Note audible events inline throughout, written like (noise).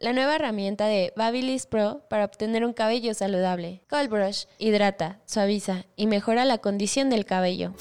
la nueva herramienta de Babyliss Pro para obtener un cabello saludable. Cold Brush hidrata, suaviza y mejora la condición del cabello.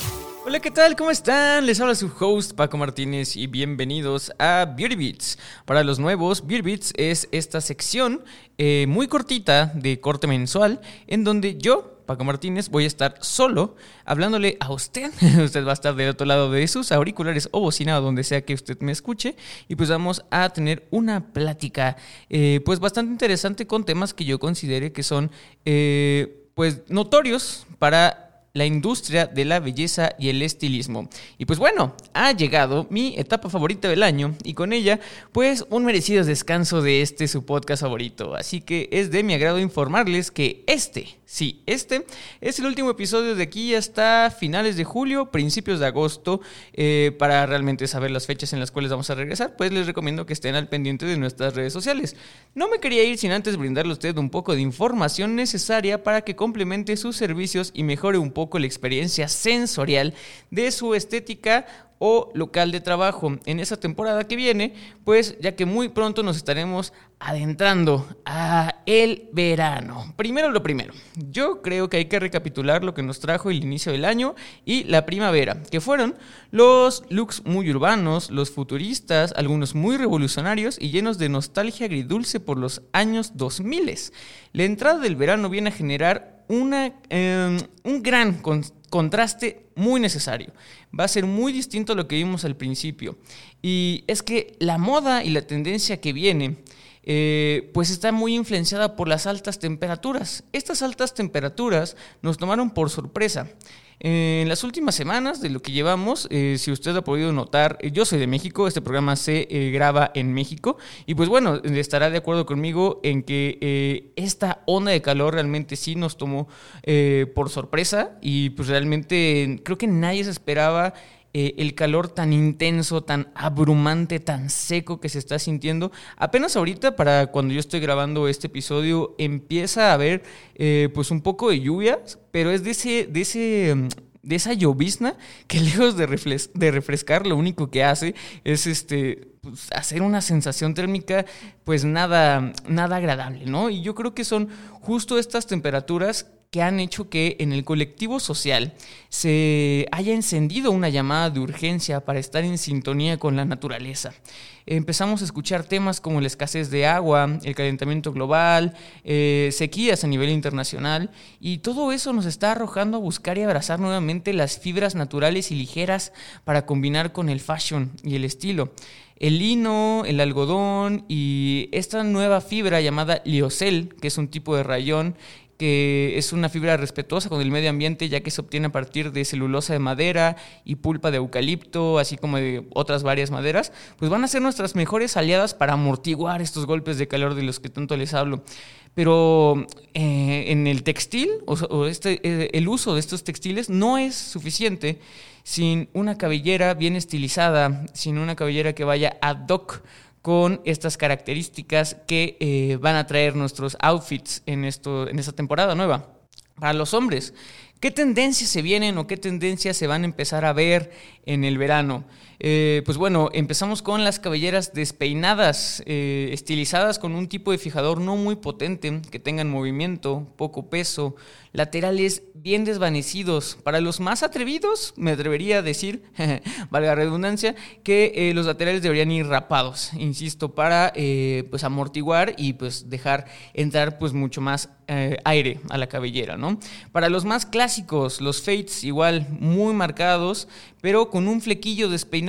Hola, ¿qué tal? ¿Cómo están? Les habla su host Paco Martínez y bienvenidos a Beauty Beats. Para los nuevos, Beauty Beats es esta sección eh, muy cortita de corte mensual en donde yo, Paco Martínez, voy a estar solo hablándole a usted. (laughs) usted va a estar del otro lado de sus auriculares o bocina, donde sea que usted me escuche. Y pues vamos a tener una plática, eh, pues bastante interesante con temas que yo considere que son, eh, pues, notorios para la industria de la belleza y el estilismo. Y pues bueno, ha llegado mi etapa favorita del año y con ella pues un merecido descanso de este su podcast favorito. Así que es de mi agrado informarles que este Sí, este es el último episodio de aquí hasta finales de julio, principios de agosto. Eh, para realmente saber las fechas en las cuales vamos a regresar, pues les recomiendo que estén al pendiente de nuestras redes sociales. No me quería ir sin antes brindarle a usted un poco de información necesaria para que complemente sus servicios y mejore un poco la experiencia sensorial de su estética o local de trabajo en esa temporada que viene, pues ya que muy pronto nos estaremos adentrando a el verano. Primero lo primero, yo creo que hay que recapitular lo que nos trajo el inicio del año y la primavera, que fueron los looks muy urbanos, los futuristas, algunos muy revolucionarios y llenos de nostalgia agridulce por los años 2000. La entrada del verano viene a generar una, em, un gran contraste muy necesario. Va a ser muy distinto a lo que vimos al principio. Y es que la moda y la tendencia que viene, eh, pues está muy influenciada por las altas temperaturas. Estas altas temperaturas nos tomaron por sorpresa. En las últimas semanas de lo que llevamos, eh, si usted ha podido notar, eh, yo soy de México, este programa se graba en México y pues bueno, estará de acuerdo conmigo en que esta onda de calor realmente sí nos tomó por sorpresa y pues realmente creo que nadie se esperaba el calor tan intenso, tan abrumante, tan seco que se está sintiendo. Apenas ahorita, para cuando yo estoy grabando este episodio, empieza a haber pues un poco de lluvias, pero es de ese, de ese mm, de esa llovizna que (laughs) lejos de, de refrescar lo único que hace es este pues, hacer una sensación térmica pues nada nada agradable, ¿no? Y yo creo que son justo estas temperaturas que han hecho que en el colectivo social se haya encendido una llamada de urgencia para estar en sintonía con la naturaleza. Empezamos a escuchar temas como la escasez de agua, el calentamiento global, eh, sequías a nivel internacional y todo eso nos está arrojando a buscar y abrazar nuevamente las fibras naturales y ligeras para combinar con el fashion y el estilo el lino, el algodón y esta nueva fibra llamada liocel, que es un tipo de rayón que es una fibra respetuosa con el medio ambiente, ya que se obtiene a partir de celulosa de madera y pulpa de eucalipto, así como de otras varias maderas, pues van a ser nuestras mejores aliadas para amortiguar estos golpes de calor de los que tanto les hablo. Pero eh, en el textil, o, este, eh, el uso de estos textiles no es suficiente sin una cabellera bien estilizada, sin una cabellera que vaya ad hoc con estas características que eh, van a traer nuestros outfits en, esto, en esta temporada nueva. Para los hombres, ¿qué tendencias se vienen o qué tendencias se van a empezar a ver en el verano? Eh, pues bueno, empezamos con las cabelleras despeinadas, eh, estilizadas con un tipo de fijador no muy potente, que tengan movimiento, poco peso, laterales bien desvanecidos. Para los más atrevidos, me atrevería a decir, (laughs) valga redundancia, que eh, los laterales deberían ir rapados, insisto, para pues amortiguar y pues dejar entrar pues mucho más aire a la cabellera, ¿no? Para los más clásicos, los fades igual muy marcados, pero con un flequillo despeinado.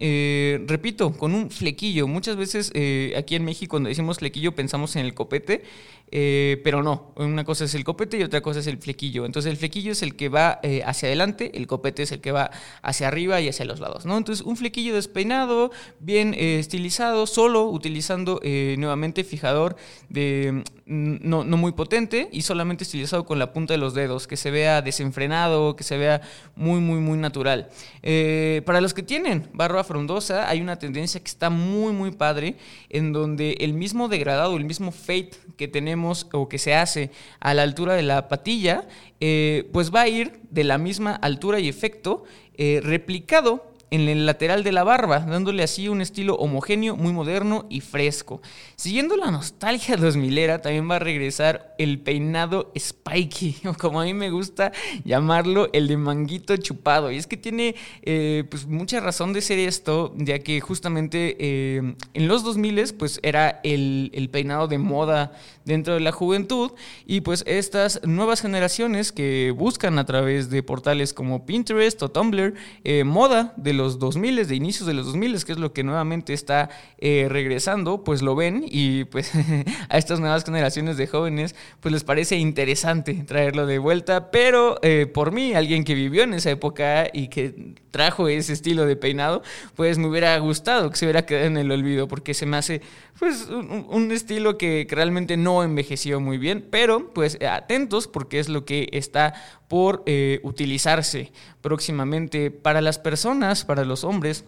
Eh, repito, con un flequillo. Muchas veces eh, aquí en México cuando decimos flequillo pensamos en el copete, eh, pero no. Una cosa es el copete y otra cosa es el flequillo. Entonces el flequillo es el que va hacia adelante, el copete es el que va hacia arriba y hacia los lados. ¿no? Entonces un flequillo despeinado, bien estilizado, solo utilizando nuevamente fijador de no, muy potente y solamente estilizado con la punta de los dedos, que se vea desenfrenado, que se vea muy, muy, muy natural. Eh, para los que tienen barba frondosa, hay una tendencia que está muy, muy padre, en donde el mismo degradado, el mismo fade que tenemos o que se hace a la altura de la patilla, eh, pues va a ir de la misma altura y efecto eh, replicado en el lateral de la barba, dándole así un estilo homogéneo, muy moderno y fresco. Siguiendo la nostalgia 2000era, también va a regresar el peinado spiky, (laughs) o como a mí me gusta llamarlo, el de manguito chupado. Y es que tiene eh, pues mucha razón de ser esto, ya que justamente eh, en los 2000 pues era el, el peinado de moda dentro de la juventud y pues estas nuevas generaciones que buscan a través de portales como Pinterest o Tumblr eh, moda de los 2000, de inicios de los 2000, que es lo que nuevamente está eh, regresando, pues lo ven y pues (laughs) a estas nuevas generaciones de jóvenes pues les parece interesante traerlo de vuelta, pero eh, por mí, alguien que vivió en esa época y que trajo ese estilo de peinado, pues me hubiera gustado que se hubiera quedado en el olvido porque se me hace pues un, estilo que, realmente no envejeció muy bien, pero pues atentos porque es lo que está por eh, utilizarse próximamente para las personas, los hombres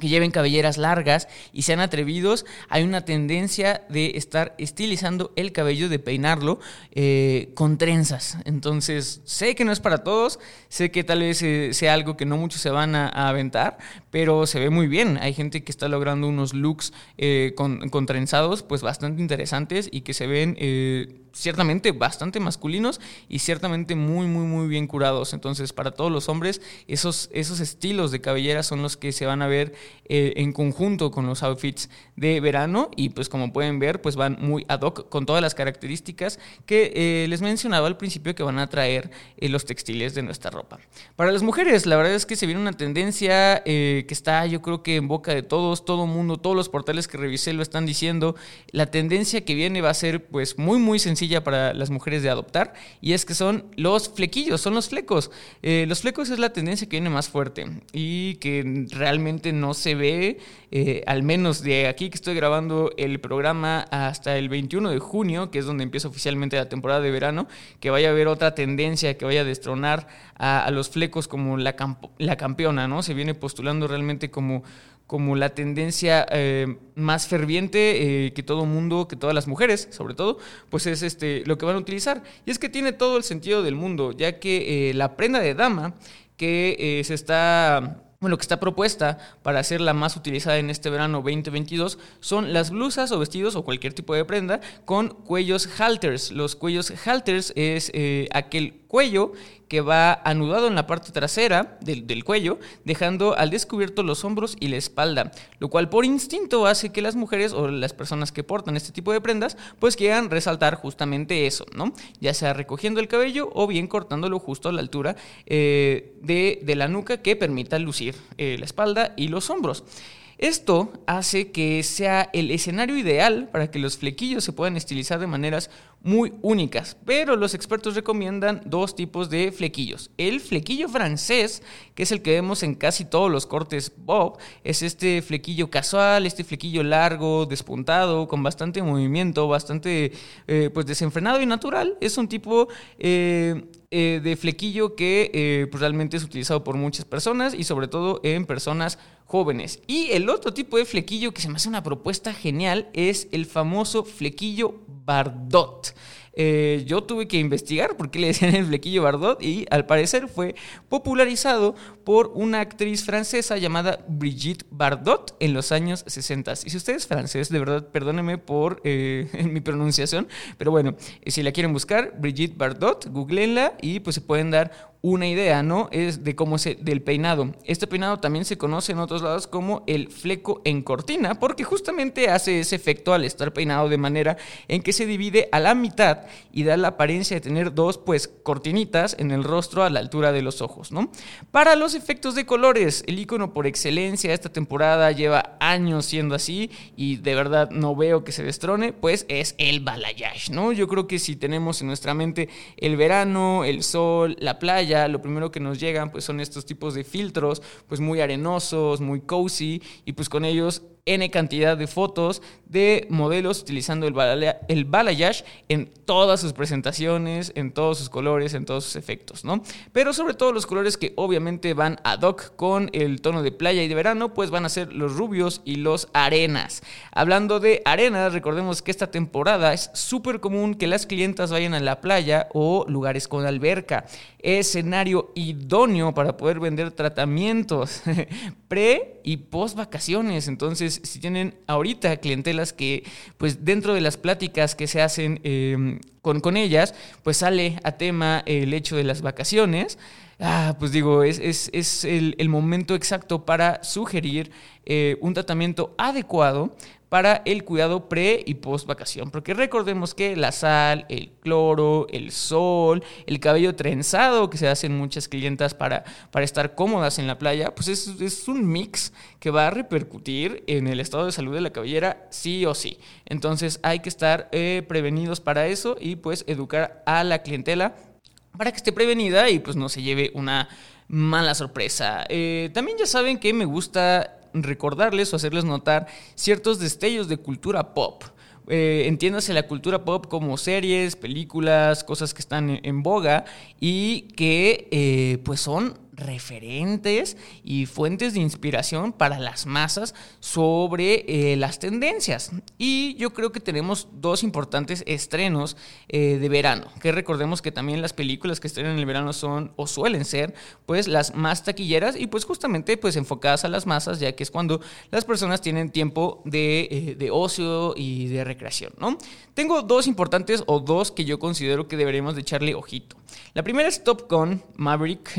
que lleven cabelleras largas y sean atrevidos, hay una tendencia de estar estilizando el cabello, de peinarlo eh, con trenzas. Entonces, sé que no es para todos, sé que tal vez eh, sea algo que no muchos se van a, aventar, pero se ve muy bien. Hay gente que está logrando unos looks eh, con, con, trenzados pues bastante interesantes y que se ven ciertamente bastante masculinos y ciertamente muy, muy, muy bien curados. Entonces, para todos los hombres, esos, esos estilos de cabellera son los que se van a ver eh, en conjunto con los outfits de verano y pues como pueden ver, pues van muy ad hoc con todas las características que eh, les mencionaba al principio que van a traer eh, los textiles de nuestra ropa. Para las mujeres, la verdad es que se viene una tendencia que está yo creo que en boca de todos, todo mundo, todos los portales que revisé lo están diciendo. La tendencia que viene va a ser pues muy, muy sencilla para las mujeres de adoptar y es que son los flequillos, son los flecos. Eh, los flecos es la tendencia que viene más fuerte y que realmente no se ve, eh, al menos de aquí que estoy grabando el programa hasta el 21 de junio, que es donde empieza oficialmente la temporada de verano, que vaya a haber otra tendencia que vaya a destronar a, los flecos como la, la campeona, ¿no? Se viene postulando realmente como como la tendencia eh, más ferviente eh, que todo mundo, que todas las mujeres, sobre todo, pues es este lo que van a utilizar. Y es que tiene todo el sentido del mundo, ya que eh, la prenda de dama que se está lo que está propuesta para ser la más utilizada en este verano 2022 son las blusas o vestidos o cualquier tipo de prenda con cuellos halters. Los cuellos halters es eh, aquel cuello que va anudado en la parte trasera del, cuello, dejando al descubierto los hombros y la espalda, lo cual por instinto hace que las mujeres o las personas que portan este tipo de prendas pues quieran resaltar justamente eso, ¿no? Ya sea recogiendo el cabello o bien cortándolo justo a la altura eh, de, de la nuca que permita lucir eh, la espalda y los hombros. Esto hace que sea el escenario ideal para que los flequillos se puedan estilizar de maneras muy únicas, pero los expertos recomiendan dos tipos de flequillos. El flequillo francés, que es el que vemos en casi todos los cortes bob, es este flequillo casual, este flequillo largo, despuntado, con bastante movimiento, bastante eh, pues desenfrenado y natural. Es un tipo eh, eh, de flequillo que pues, realmente es utilizado por muchas personas y sobre todo en personas jóvenes. Y el otro tipo de flequillo que se me hace una propuesta genial es el famoso flequillo Bardot. Eh, yo tuve que investigar por qué le decían el flequillo Bardot y al parecer fue popularizado por una actriz francesa llamada Brigitte Bardot en los años 60. Y si usted es francés, de verdad, perdóneme por eh, (laughs) mi pronunciación, pero bueno, si la quieren buscar, Brigitte Bardot, googleenla y pues se pueden dar una idea, ¿no? Es de cómo se, del peinado. Este peinado también se conoce en otros lados como el fleco en cortina, porque justamente hace ese efecto al estar peinado de manera en que se divide a la mitad y da la apariencia de tener dos, pues, cortinitas en el rostro a la altura de los ojos, ¿no? Para los efectos de colores, el icono por excelencia esta temporada lleva años siendo así y de verdad no veo que se destrone, pues es el balayage, ¿no? Yo creo que si tenemos en nuestra mente el verano, el sol, la playa, lo primero que nos llegan pues son estos tipos de filtros, pues muy arenosos, muy cozy, y pues con ellos N cantidad de fotos de modelos utilizando el, balayage en todas sus presentaciones, en todos sus colores, en todos sus efectos, ¿no? Pero sobre todo los colores que obviamente van ad hoc con el tono de playa y de verano, pues van a ser los rubios y los arenas. Hablando de arenas, recordemos que esta temporada es súper común que las clientas vayan a la playa o lugares con alberca. Escenario idóneo para poder vender tratamientos (laughs) pre y post vacaciones. Entonces, si tienen ahorita clientelas que, pues dentro de las pláticas que se hacen em, con, con ellas, pues sale a tema el hecho de las vacaciones. Ah, pues digo, es, es, el, el, momento exacto para sugerir eh, un tratamiento adecuado para el cuidado pre y post vacación. Porque recordemos que la sal, el cloro, el sol, el cabello trenzado que se hacen muchas clientas para, para estar cómodas en la playa, pues es, es, un mix que va a repercutir en el estado de salud de la cabellera sí o sí. Entonces hay que estar eh, prevenidos para eso y pues educar a la clientela para que esté prevenida y pues no se lleve una mala sorpresa. Eh, también ya saben que me gusta recordarles o hacerles notar ciertos destellos de cultura pop. Eh, entiéndase la cultura pop como series, películas, cosas que están en, boga y que eh, pues son referentes y fuentes de inspiración para las masas sobre eh, las tendencias. Y yo creo que tenemos dos importantes estrenos eh, de verano, que recordemos que también las películas que estrenan en el verano son o suelen ser pues las más taquilleras y pues justamente pues enfocadas a las masas, ya que es cuando las personas tienen tiempo de, eh, de ocio y de recreación, ¿no? Tengo dos importantes o dos que yo considero que deberíamos de echarle ojito. La primera es Top Gun Maverick,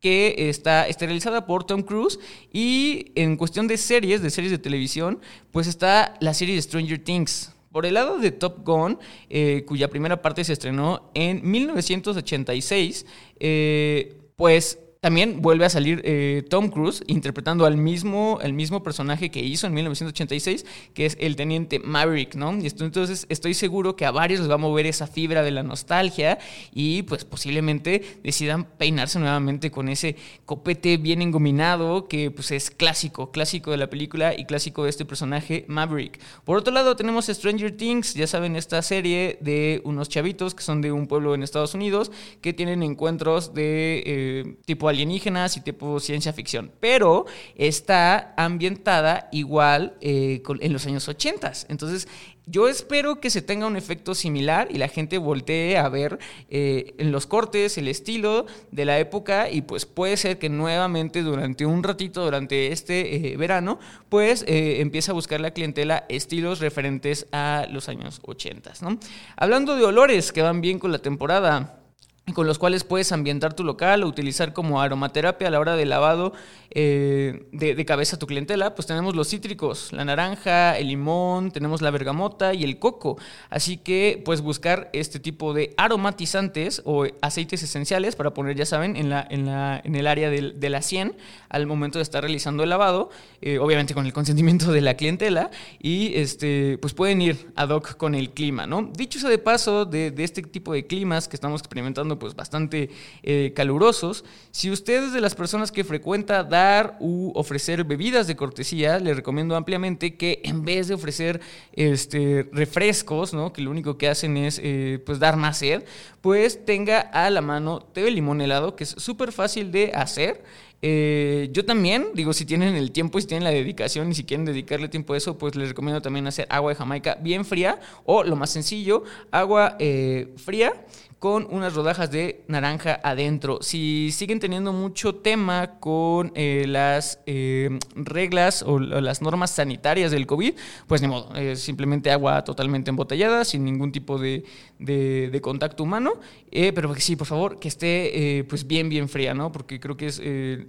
que está esterilizada por Tom Cruise. Y en cuestión de series, de series de televisión, pues está la serie de Stranger Things. Por el lado de Top Gun, eh, cuya primera parte se estrenó en 1986, eh, pues también vuelve a salir eh, Tom Cruise interpretando al mismo, el mismo personaje que hizo en 1986, que es el teniente Maverick, ¿no? Y entonces estoy seguro que a varios les va a mover esa fibra de la nostalgia y pues posiblemente decidan peinarse nuevamente con ese copete bien engominado que pues es clásico, clásico de la película y clásico de este personaje Maverick. Por otro lado tenemos Stranger Things, ya saben, esta serie de unos chavitos que son de un pueblo en Estados Unidos que tienen encuentros de eh, tipo alienígenas y tipo ciencia ficción, pero está ambientada igual eh, en los años 80. Entonces, yo espero que se tenga un efecto similar y la gente voltee a ver eh, en los cortes el estilo de la época y pues puede ser que nuevamente durante un ratito, durante este eh, verano, pues empiece a buscar la clientela estilos referentes a los años 80. ¿no? Hablando de olores que van bien con la temporada, con los cuales puedes ambientar tu local o utilizar como aromaterapia a la hora de lavado eh, de, cabeza a tu clientela, pues tenemos los cítricos, la naranja, el limón, tenemos la bergamota y el coco. Así que puedes buscar este tipo de aromatizantes o aceites esenciales para poner, ya saben, en, la, en, la, en el área de, la 100 al momento de estar realizando el lavado, eh, obviamente con el consentimiento de la clientela, y este, pues pueden ir ad hoc con el clima, ¿no? Dicho sea de paso, de este tipo de climas que estamos experimentando pues bastante eh, calurosos. Si usted es de las personas que frecuenta dar u ofrecer bebidas de cortesía, le recomiendo ampliamente que en vez de ofrecer este, refrescos, ¿no? que lo único que hacen es eh, pues dar más sed, pues tenga a la mano té de limón helado, que es súper fácil de hacer Eh, yo también, digo, si tienen el tiempo y si tienen la dedicación y si quieren dedicarle tiempo a eso, pues les recomiendo también hacer agua de Jamaica bien fría o lo más sencillo, agua eh, fría con unas rodajas de naranja adentro. Si siguen teniendo mucho tema con eh, las eh, reglas o, las normas sanitarias del COVID, pues ni modo, simplemente agua totalmente embotellada, sin ningún tipo de, de, contacto humano. Eh, pero sí, por favor, que esté pues bien, bien fría, ¿no? Porque creo que es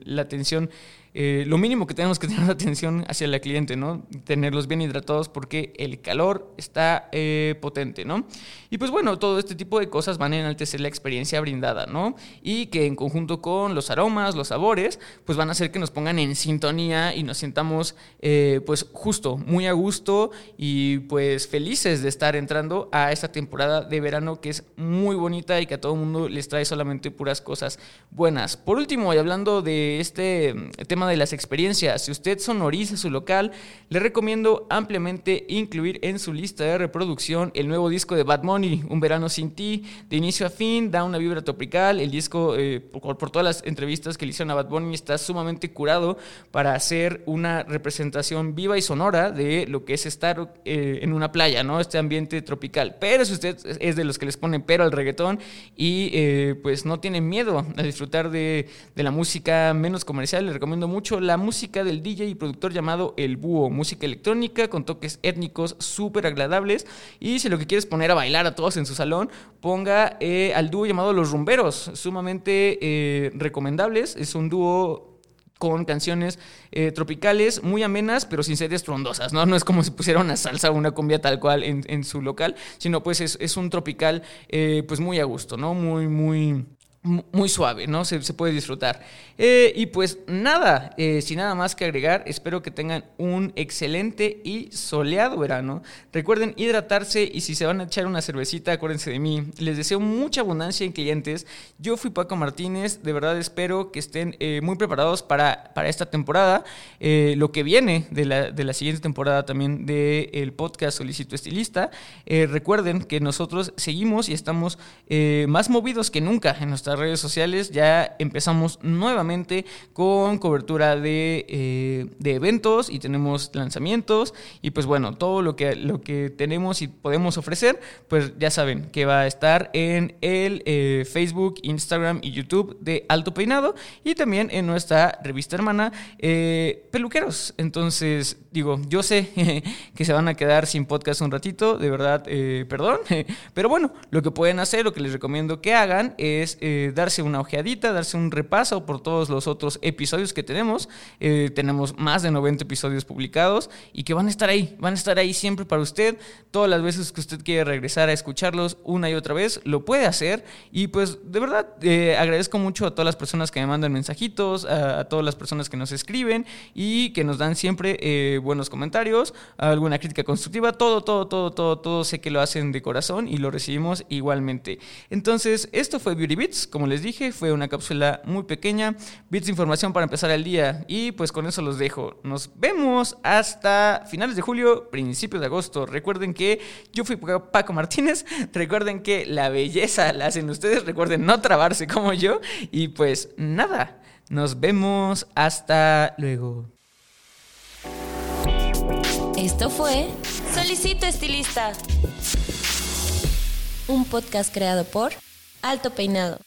la atención eh, lo mínimo que tenemos que tener (laughs) atención hacia el cliente, ¿no? Tenerlos bien hidratados porque el calor está eh, potente, ¿no? Y pues bueno, todo este tipo de cosas van a enaltecer la experiencia brindada, ¿no? Y que en conjunto con los aromas, los sabores, pues van a hacer que nos pongan en sintonía y nos sintamos eh, pues justo, muy a gusto y pues felices de estar entrando a esta temporada de verano que es muy bonita y que a todo el mundo les trae solamente puras cosas buenas. Por último, y hablando de este tema de las experiencias. Si usted sonoriza su local, le recomiendo ampliamente incluir en su lista de reproducción el nuevo disco de Bad Money, Un verano sin ti, de inicio a fin, da una vibra tropical. El disco, eh, por, todas las entrevistas que le hicieron a Bad Bunny, está sumamente curado para hacer una representación viva y sonora de lo que es estar eh, en una playa, ¿no? Este ambiente tropical. Pero si usted es de los que les ponen pero al reggaetón y eh, pues no tiene miedo a disfrutar de, de la música menos comercial, le recomiendo mucho mucho la música del DJ y productor llamado El Búho, música electrónica con toques étnicos súper agradables. Y si lo que quieres poner a bailar a todos en su salón, ponga eh, al dúo llamado Los Rumberos, sumamente eh, recomendables. Es un dúo con canciones eh, tropicales muy amenas, pero sin ser estrondosas, ¿no? No es como si pusiera una salsa o una cumbia tal cual en, su local, sino pues es, es un tropical pues muy a gusto, ¿no? Muy, muy muy suave, ¿no? Se, puede disfrutar. Eh, y pues nada, eh, sin nada más que agregar, espero que tengan un excelente y soleado verano. Recuerden hidratarse y si se van a echar una cervecita, acuérdense de mí. Les deseo mucha abundancia en clientes. Yo fui Paco Martínez, de verdad espero que estén eh, muy preparados para, para esta temporada. lo que viene de la, de la siguiente temporada también del el podcast Solicito Estilista. recuerden que nosotros seguimos y estamos más movidos que nunca en nuestra redes sociales ya empezamos nuevamente con cobertura de, eh, de, eventos y tenemos lanzamientos y pues bueno, todo lo que, lo que tenemos y podemos ofrecer, pues ya saben que va a estar en el eh, Facebook, Instagram y YouTube de Alto Peinado y también en nuestra revista hermana eh, Peluqueros. Entonces, digo, yo sé (laughs) que se van a quedar sin podcast un ratito, de verdad, perdón, (laughs) pero bueno, lo que pueden hacer, lo que les recomiendo que hagan es darse una ojeadita, darse un repaso por todos los otros episodios que tenemos. Eh, tenemos más de 90 episodios publicados y que van a estar ahí, van a estar ahí siempre para usted. Todas las veces que usted quiere regresar a escucharlos una y otra vez, lo puede hacer. Y pues de verdad eh, agradezco mucho a todas las personas que me mandan mensajitos, a, todas las personas que nos escriben y que nos dan siempre eh, buenos comentarios, alguna crítica constructiva, todo, todo, todo, todo, todo sé que lo hacen de corazón y lo recibimos igualmente. Entonces, esto fue Beauty Beats como les dije, fue una cápsula muy pequeña, bits de información para empezar el día y pues con eso los dejo. Nos vemos hasta finales de julio, principios de agosto. Recuerden que yo fui Paco Martínez, (laughs) recuerden que la belleza la hacen ustedes, recuerden no trabarse como yo y pues nada, nos vemos hasta luego. Esto fue Solicito Estilista, un podcast creado por Alto Peinado.